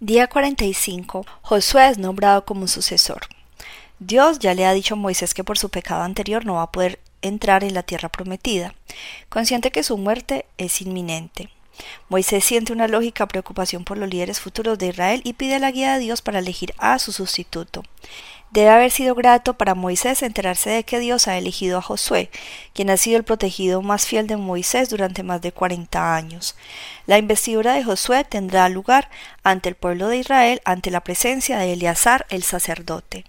Día 45. Josué es nombrado como sucesor. Dios ya le ha dicho a Moisés que por su pecado anterior no va a poder entrar en la tierra prometida, consciente que su muerte es inminente. Moisés siente una lógica preocupación por los líderes futuros de Israel y pide la guía de Dios para elegir a su sustituto. Debe haber sido grato para Moisés enterarse de que Dios ha elegido a Josué, quien ha sido el protegido más fiel de Moisés durante más de cuarenta años. La investidura de Josué tendrá lugar ante el pueblo de Israel ante la presencia de Eleazar el sacerdote.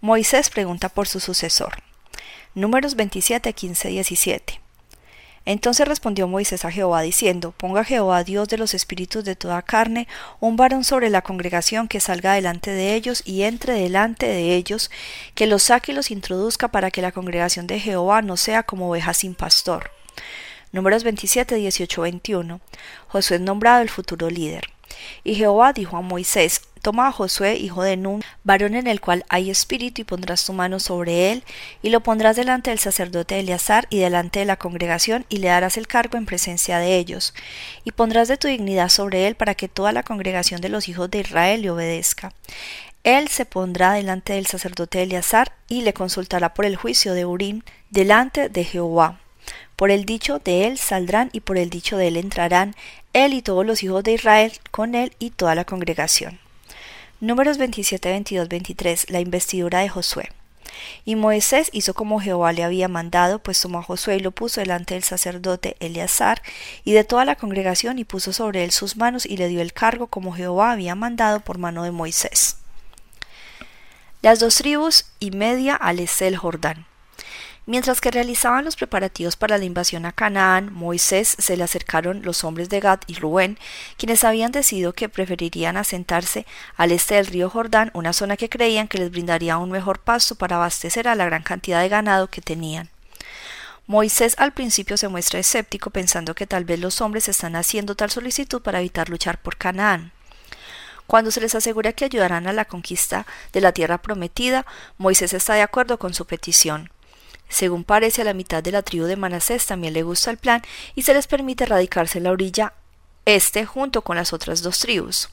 Moisés pregunta por su sucesor. Números 27, 15, 17. Entonces respondió Moisés a Jehová diciendo, Ponga Jehová Dios de los espíritus de toda carne, un varón sobre la congregación que salga delante de ellos y entre delante de ellos, que los saque y los introduzca para que la congregación de Jehová no sea como oveja sin pastor. Números 27, 18, 21. Josué es nombrado el futuro líder. Y Jehová dijo a Moisés, Toma a Josué, hijo de Nun, varón en el cual hay espíritu, y pondrás tu mano sobre él, y lo pondrás delante del sacerdote Eleazar y delante de la congregación, y le darás el cargo en presencia de ellos, y pondrás de tu dignidad sobre él para que toda la congregación de los hijos de Israel le obedezca. Él se pondrá delante del sacerdote Eleazar y le consultará por el juicio de Urim delante de Jehová. Por el dicho de él saldrán y por el dicho de él entrarán él y todos los hijos de Israel con él y toda la congregación. Números 27, 22, 23. La investidura de Josué. Y Moisés hizo como Jehová le había mandado, pues tomó a Josué y lo puso delante del sacerdote Eleazar y de toda la congregación y puso sobre él sus manos y le dio el cargo como Jehová había mandado por mano de Moisés. Las dos tribus y media al este Jordán. Mientras que realizaban los preparativos para la invasión a Canaán, Moisés se le acercaron los hombres de Gad y Rubén, quienes habían decidido que preferirían asentarse al este del río Jordán, una zona que creían que les brindaría un mejor pasto para abastecer a la gran cantidad de ganado que tenían. Moisés al principio se muestra escéptico pensando que tal vez los hombres están haciendo tal solicitud para evitar luchar por Canaán. Cuando se les asegura que ayudarán a la conquista de la tierra prometida, Moisés está de acuerdo con su petición. Según parece, a la mitad de la tribu de Manasés también le gusta el plan y se les permite radicarse en la orilla este junto con las otras dos tribus.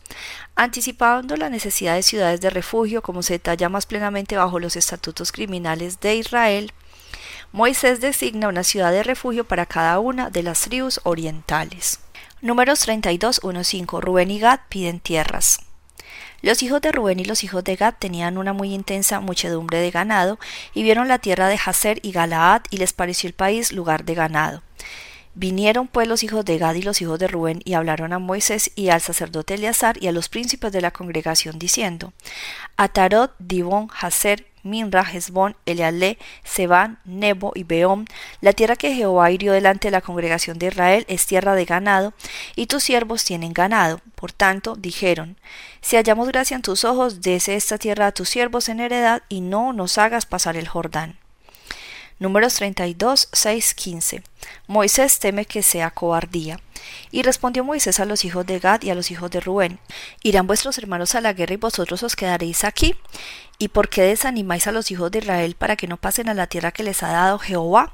Anticipando la necesidad de ciudades de refugio, como se detalla más plenamente bajo los estatutos criminales de Israel, Moisés designa una ciudad de refugio para cada una de las tribus orientales. Números 32, 1, 5. Rubén y Gad piden tierras. Los hijos de Rubén y los hijos de Gad tenían una muy intensa muchedumbre de ganado, y vieron la tierra de Jaser y Galaad, y les pareció el país lugar de ganado. Vinieron pues los hijos de Gad y los hijos de Rubén y hablaron a Moisés y al sacerdote Eleazar y a los príncipes de la congregación diciendo Atarot, Dibón, Jaser, Minra, Hezbón, Eleale, Sebán, Nebo y Beom, la tierra que Jehová hirió delante de la congregación de Israel es tierra de ganado, y tus siervos tienen ganado. Por tanto, dijeron, si hallamos gracia en tus ojos, dese esta tierra a tus siervos en heredad, y no nos hagas pasar el Jordán. Números 32, 6, 15. Moisés teme que sea cobardía. Y respondió Moisés a los hijos de Gad y a los hijos de Rubén, ¿irán vuestros hermanos a la guerra y vosotros os quedaréis aquí? ¿Y por qué desanimáis a los hijos de Israel para que no pasen a la tierra que les ha dado Jehová?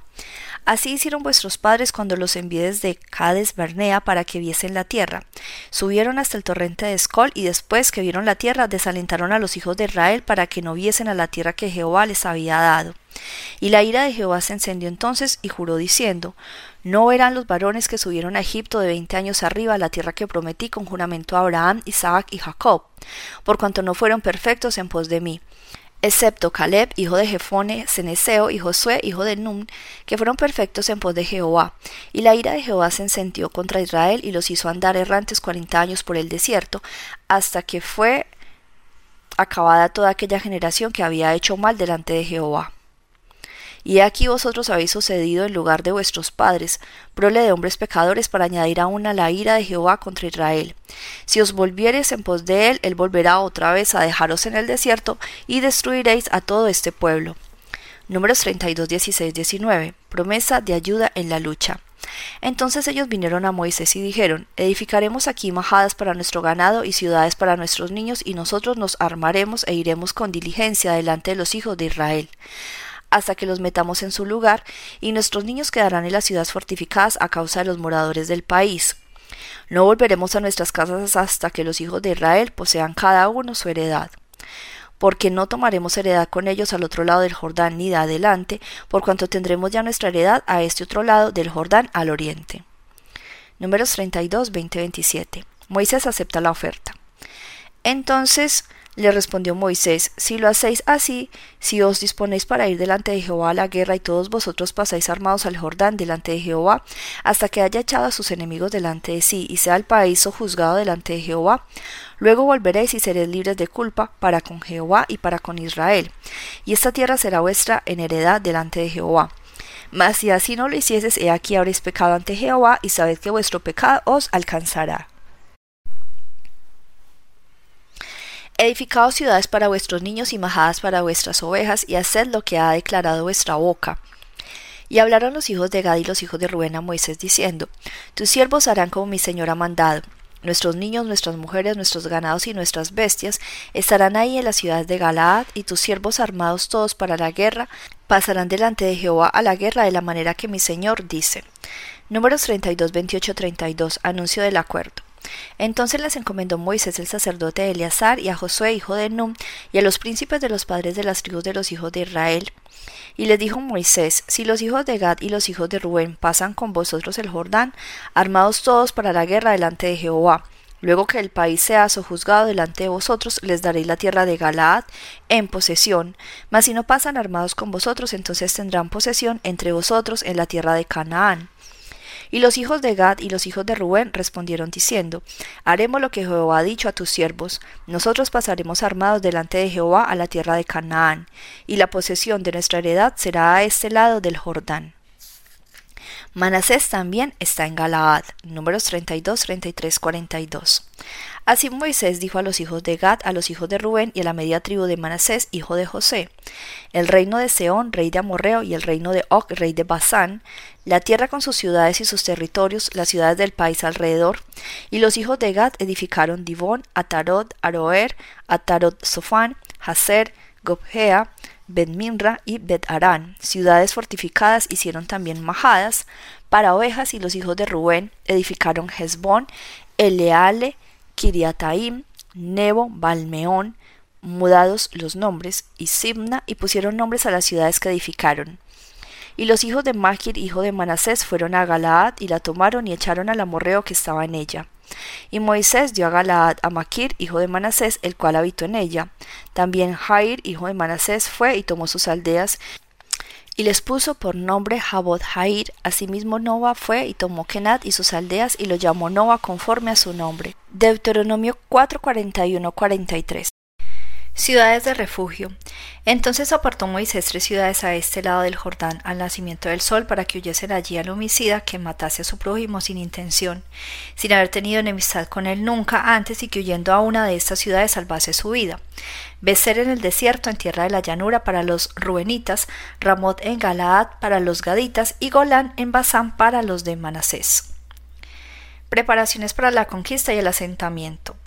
Así hicieron vuestros padres cuando los envié desde Cades Bernea para que viesen la tierra. Subieron hasta el torrente de Escol y después que vieron la tierra desalentaron a los hijos de Israel para que no viesen a la tierra que Jehová les había dado. Y la ira de Jehová se encendió entonces y juró diciendo, No eran los varones que subieron a Egipto de veinte años arriba a la tierra que prometí con juramento a Abraham, Isaac y Jacob, por cuanto no fueron perfectos en pos de mí excepto Caleb, hijo de Jefone, Ceneseo y Josué, hijo de Nun, que fueron perfectos en pos de Jehová. Y la ira de Jehová se encendió contra Israel y los hizo andar errantes cuarenta años por el desierto, hasta que fue acabada toda aquella generación que había hecho mal delante de Jehová. Y aquí vosotros habéis sucedido en lugar de vuestros padres, prole de hombres pecadores, para añadir aún a la ira de Jehová contra Israel. Si os volviereis en pos de él, él volverá otra vez a dejaros en el desierto, y destruiréis a todo este pueblo. Números 32, 16, 19. Promesa de ayuda en la lucha. Entonces ellos vinieron a Moisés y dijeron, Edificaremos aquí majadas para nuestro ganado y ciudades para nuestros niños, y nosotros nos armaremos e iremos con diligencia delante de los hijos de Israel hasta que los metamos en su lugar, y nuestros niños quedarán en las ciudades fortificadas a causa de los moradores del país. No volveremos a nuestras casas hasta que los hijos de Israel posean cada uno su heredad porque no tomaremos heredad con ellos al otro lado del Jordán ni de adelante, por cuanto tendremos ya nuestra heredad a este otro lado del Jordán al oriente. Números 32, 20, 27. Moisés acepta la oferta. Entonces le respondió Moisés, si lo hacéis así, si os disponéis para ir delante de Jehová a la guerra y todos vosotros pasáis armados al Jordán delante de Jehová, hasta que haya echado a sus enemigos delante de sí y sea el país o juzgado delante de Jehová, luego volveréis y seréis libres de culpa para con Jehová y para con Israel, y esta tierra será vuestra en heredad delante de Jehová. Mas si así no lo hicieses, he aquí habréis pecado ante Jehová, y sabed que vuestro pecado os alcanzará. Edificaos ciudades para vuestros niños y majadas para vuestras ovejas, y haced lo que ha declarado vuestra boca. Y hablaron los hijos de Gad y los hijos de Rubén a Moisés, diciendo, Tus siervos harán como mi señor ha mandado. Nuestros niños, nuestras mujeres, nuestros ganados y nuestras bestias estarán ahí en las ciudades de Galaad, y tus siervos armados todos para la guerra pasarán delante de Jehová a la guerra de la manera que mi señor dice. Números 32, 28, 32. Anuncio del acuerdo. Entonces les encomendó Moisés el sacerdote Eleazar y a Josué hijo de Num y a los príncipes de los padres de las tribus de los hijos de Israel. Y les dijo Moisés, si los hijos de Gad y los hijos de Rubén pasan con vosotros el Jordán, armados todos para la guerra delante de Jehová, Luego que el país sea sojuzgado delante de vosotros, les daréis la tierra de Galaad en posesión. Mas si no pasan armados con vosotros, entonces tendrán posesión entre vosotros en la tierra de Canaán. Y los hijos de Gad y los hijos de Rubén respondieron diciendo, Haremos lo que Jehová ha dicho a tus siervos, nosotros pasaremos armados delante de Jehová a la tierra de Canaán, y la posesión de nuestra heredad será a este lado del Jordán. Manasés también está en Galaad. Números 32, 33, 42. Así Moisés dijo a los hijos de Gad, a los hijos de Rubén y a la media tribu de Manasés, hijo de José: El reino de Seón, rey de Amorreo, y el reino de Og, rey de Basán, la tierra con sus ciudades y sus territorios, las ciudades del país alrededor. Y los hijos de Gad edificaron Dibón, Atarot, Aroer, Atarot Sofán, Haser, Gobhea, Bet-Minra y Bet-Arán. Ciudades fortificadas hicieron también majadas para ovejas y los hijos de Rubén edificaron Hezbón, Eleale, Kiriataim, Nebo, Balmeón, mudados los nombres, y Simna, y pusieron nombres a las ciudades que edificaron. Y los hijos de Maquir, hijo de Manasés, fueron a Galaad y la tomaron y echaron al amorreo que estaba en ella. Y Moisés dio a Galaad a Maquir, hijo de Manasés, el cual habitó en ella. También Jair, hijo de Manasés, fue y tomó sus aldeas y les puso por nombre Jabot Jair. Asimismo Nova fue y tomó Kenat y sus aldeas y lo llamó Nova conforme a su nombre. Deuteronomio 4:41-43 Ciudades de refugio. Entonces apartó Moisés tres ciudades a este lado del Jordán al nacimiento del sol para que huyesen allí al homicida que matase a su prójimo sin intención, sin haber tenido enemistad con él nunca antes y que huyendo a una de estas ciudades salvase su vida. Becer en el desierto en tierra de la llanura para los ruenitas, Ramot en Galaad para los gaditas y Golán en Basán para los de Manasés. Preparaciones para la conquista y el asentamiento.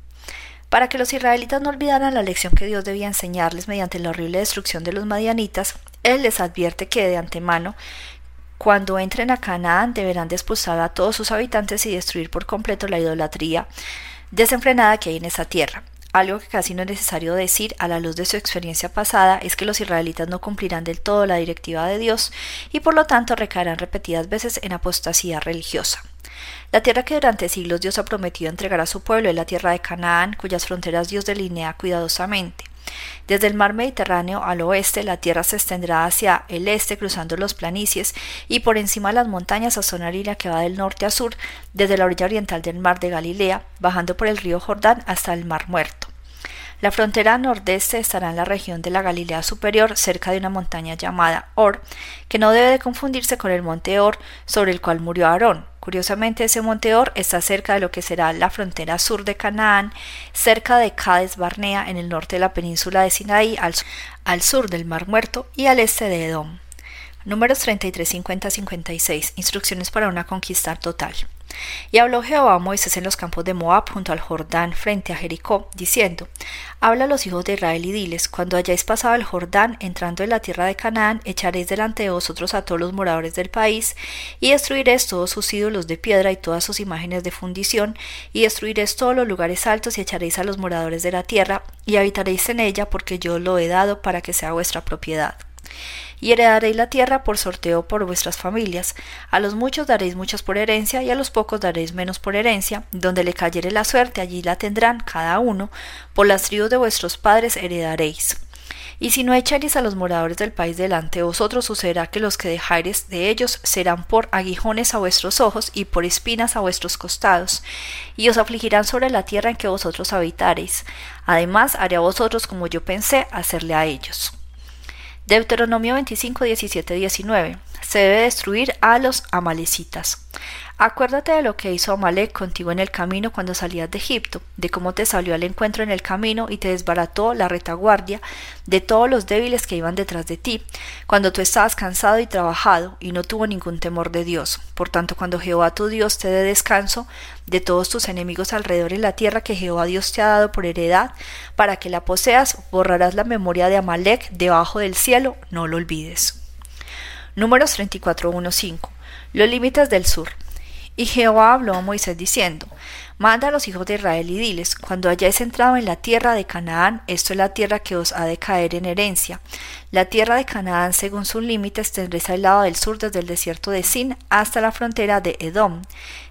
Para que los israelitas no olvidaran la lección que Dios debía enseñarles mediante la horrible destrucción de los madianitas, Él les advierte que de antemano, cuando entren a Canaán, deberán de expulsar a todos sus habitantes y destruir por completo la idolatría desenfrenada que hay en esa tierra. Algo que casi no es necesario decir a la luz de su experiencia pasada es que los israelitas no cumplirán del todo la directiva de Dios y por lo tanto recaerán repetidas veces en apostasía religiosa. La tierra que durante siglos Dios ha prometido entregar a su pueblo es la tierra de Canaán, cuyas fronteras Dios delinea cuidadosamente. Desde el mar Mediterráneo al oeste, la tierra se extenderá hacia el este, cruzando los planicies, y por encima de las montañas a la línea que va del norte a sur, desde la orilla oriental del mar de Galilea, bajando por el río Jordán hasta el mar Muerto. La frontera nordeste estará en la región de la Galilea Superior, cerca de una montaña llamada Or, que no debe de confundirse con el monte Or sobre el cual murió Aarón. Curiosamente, ese monte Or está cerca de lo que será la frontera sur de Canaán, cerca de Cades Barnea, en el norte de la península de Sinaí, al, sur del Mar Muerto y al este de Edom. Números 33, 50, 56. Instrucciones para una conquista total. Y habló Jehová a Moisés en los campos de Moab junto al Jordán frente a Jericó, diciendo, Habla a los hijos de Israel y diles, cuando hayáis pasado el Jordán, entrando en la tierra de Canaán, echaréis delante de vosotros a todos los moradores del país, y destruiréis todos sus ídolos de piedra y todas sus imágenes de fundición, y destruiréis todos los lugares altos y echaréis a los moradores de la tierra, y habitaréis en ella, porque yo lo he dado para que sea vuestra propiedad y heredaréis la tierra por sorteo por vuestras familias. A los muchos daréis muchas por herencia, y a los pocos daréis menos por herencia. Donde le cayere la suerte, allí la tendrán cada uno. Por las tribus de vuestros padres heredaréis. Y si no echaréis a los moradores del país delante de vosotros, sucederá que los que dejareis de ellos serán por aguijones a vuestros ojos y por espinas a vuestros costados, y os afligirán sobre la tierra en que vosotros habitareis. Además, haré a vosotros como yo pensé hacerle a ellos. Deuteronomio 25, 17, 19. Se debe destruir a los amalecitas. Acuérdate de lo que hizo Amalek contigo en el camino cuando salías de Egipto, de cómo te salió al encuentro en el camino y te desbarató la retaguardia de todos los débiles que iban detrás de ti, cuando tú estabas cansado y trabajado y no tuvo ningún temor de Dios. Por tanto, cuando Jehová tu Dios te dé descanso de todos tus enemigos alrededor en la tierra que Jehová Dios te ha dado por heredad, para que la poseas, borrarás la memoria de Amalek debajo del cielo, no lo olvides. Números 34.1.5 Los límites del sur. Y Jehová habló a Moisés diciendo, Manda a los hijos de Israel y diles, cuando hayáis entrado en la tierra de Canaán, esto es la tierra que os ha de caer en herencia. La tierra de Canaán, según sus límites, tendréis al lado del sur desde el desierto de Sin hasta la frontera de Edom.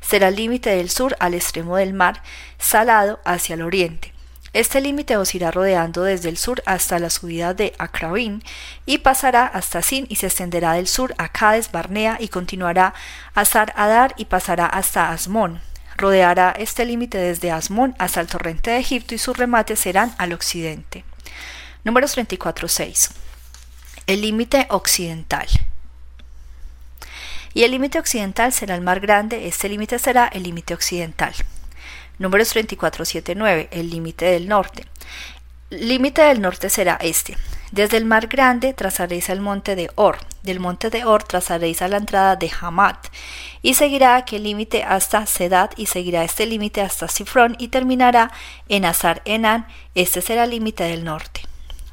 Será el límite del sur al extremo del mar, salado hacia el oriente. Este límite os irá rodeando desde el sur hasta la subida de Acraín y pasará hasta Sin y se extenderá del sur a Cades Barnea y continuará a Sar Adar y pasará hasta Asmón. Rodeará este límite desde Asmón hasta el torrente de Egipto y sus remates serán al occidente. Números 34.6. El límite occidental. Y el límite occidental será el mar grande, este límite será el límite occidental. Números 3479, el límite del norte. Límite del norte será este. Desde el mar grande trazaréis al monte de Or, del monte de Or trazaréis a la entrada de Hamat, y seguirá aquel límite hasta Sedat, y seguirá este límite hasta Sifrón, y terminará en Azar Enan, este será el límite del norte.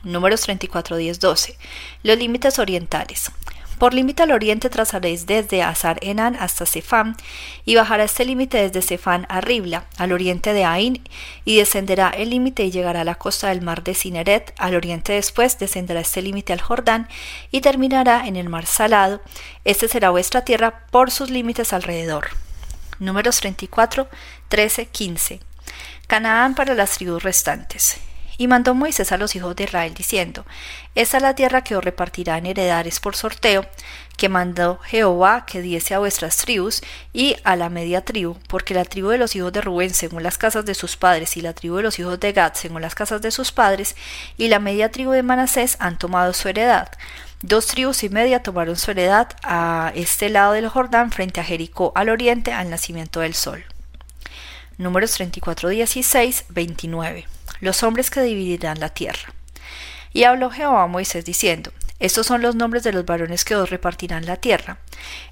Números 34, 10, 12. Los límites orientales. Por límite al oriente trazaréis desde Azar Enan hasta Sefán, y bajará este límite desde Sefán a Ribla, al oriente de Ain, y descenderá el límite y llegará a la costa del mar de Cineret, al oriente después descenderá este límite al Jordán, y terminará en el mar Salado. Este será vuestra tierra por sus límites alrededor. Números 34, 13, 15. Canaán para las tribus restantes. Y mandó Moisés a los hijos de Israel diciendo, Esta es la tierra que os repartirá en heredares por sorteo, que mandó Jehová que diese a vuestras tribus y a la media tribu, porque la tribu de los hijos de Rubén según las casas de sus padres y la tribu de los hijos de Gad según las casas de sus padres y la media tribu de Manasés han tomado su heredad. Dos tribus y media tomaron su heredad a este lado del Jordán frente a Jericó al oriente al nacimiento del sol. Números 34, 16, 29 los hombres que dividirán la tierra. Y habló Jehová a Moisés diciendo, estos son los nombres de los varones que os repartirán la tierra.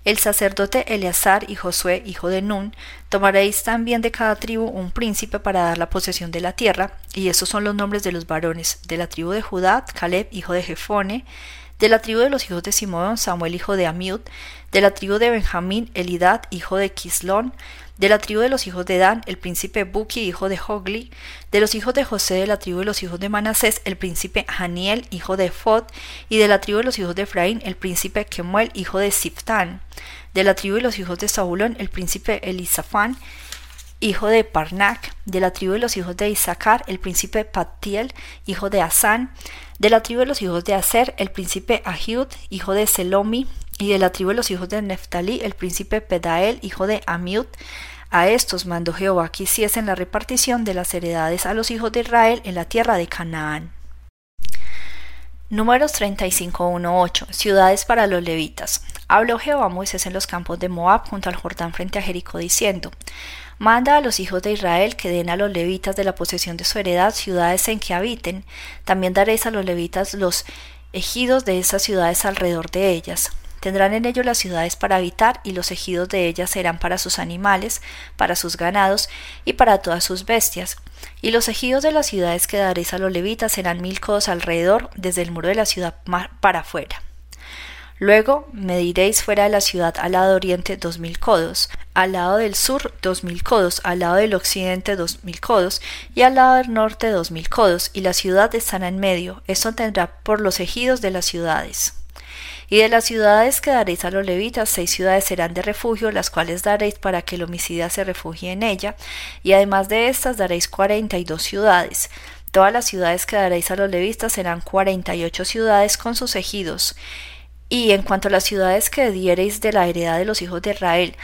El sacerdote Eleazar y Josué, hijo de Nun, tomaréis también de cada tribu un príncipe para dar la posesión de la tierra, y estos son los nombres de los varones de la tribu de Judá, Caleb, hijo de Jefone, de la tribu de los hijos de Simón, Samuel, hijo de Amiud, de la tribu de Benjamín, Elidad, hijo de Quislón, de la tribu de los hijos de Dan, el príncipe Buki, hijo de Hogli, de los hijos de José, de la tribu de los hijos de Manasés, el príncipe Haniel, hijo de Fod, y de la tribu de los hijos de Efraín, el príncipe Kemuel, hijo de Siftán, de la tribu de los hijos de Saulón, el príncipe Elisafán, hijo de Parnac, de la tribu de los hijos de Isaacar, el príncipe Patiel, hijo de Asán, de la tribu de los hijos de Aser, el príncipe Ahiud, hijo de Selomi, y de la tribu de los hijos de Neftalí, el príncipe Pedael, hijo de Amiud, A estos mandó Jehová que hiciesen la repartición de las heredades a los hijos de Israel en la tierra de Canaán. Números 35.1.8 Ciudades para los levitas. Habló Jehová a Moisés en los campos de Moab junto al Jordán frente a Jericó diciendo Manda a los hijos de Israel que den a los levitas de la posesión de su heredad ciudades en que habiten. También daréis a los levitas los ejidos de esas ciudades alrededor de ellas. Tendrán en ellos las ciudades para habitar y los ejidos de ellas serán para sus animales, para sus ganados y para todas sus bestias. Y los ejidos de las ciudades que daréis a los levitas serán mil codos alrededor, desde el muro de la ciudad para afuera. Luego mediréis fuera de la ciudad al lado oriente dos mil codos, al lado del sur dos mil codos, al lado del occidente dos mil codos, y al lado del norte dos mil codos, y la ciudad estará en medio. Esto tendrá por los ejidos de las ciudades. Y de las ciudades que daréis a los levitas, seis ciudades serán de refugio, las cuales daréis para que el homicida se refugie en ella, y además de estas daréis cuarenta y dos ciudades. Todas las ciudades que daréis a los levitas serán cuarenta y ocho ciudades con sus ejidos. Y en cuanto a las ciudades que diereis de la heredad de los hijos de Israel,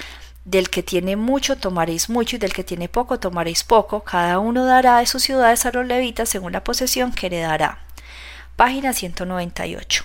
del que tiene mucho tomaréis mucho y del que tiene poco tomaréis poco, cada uno dará de sus ciudades a los levitas según la posesión que heredará. Página 198.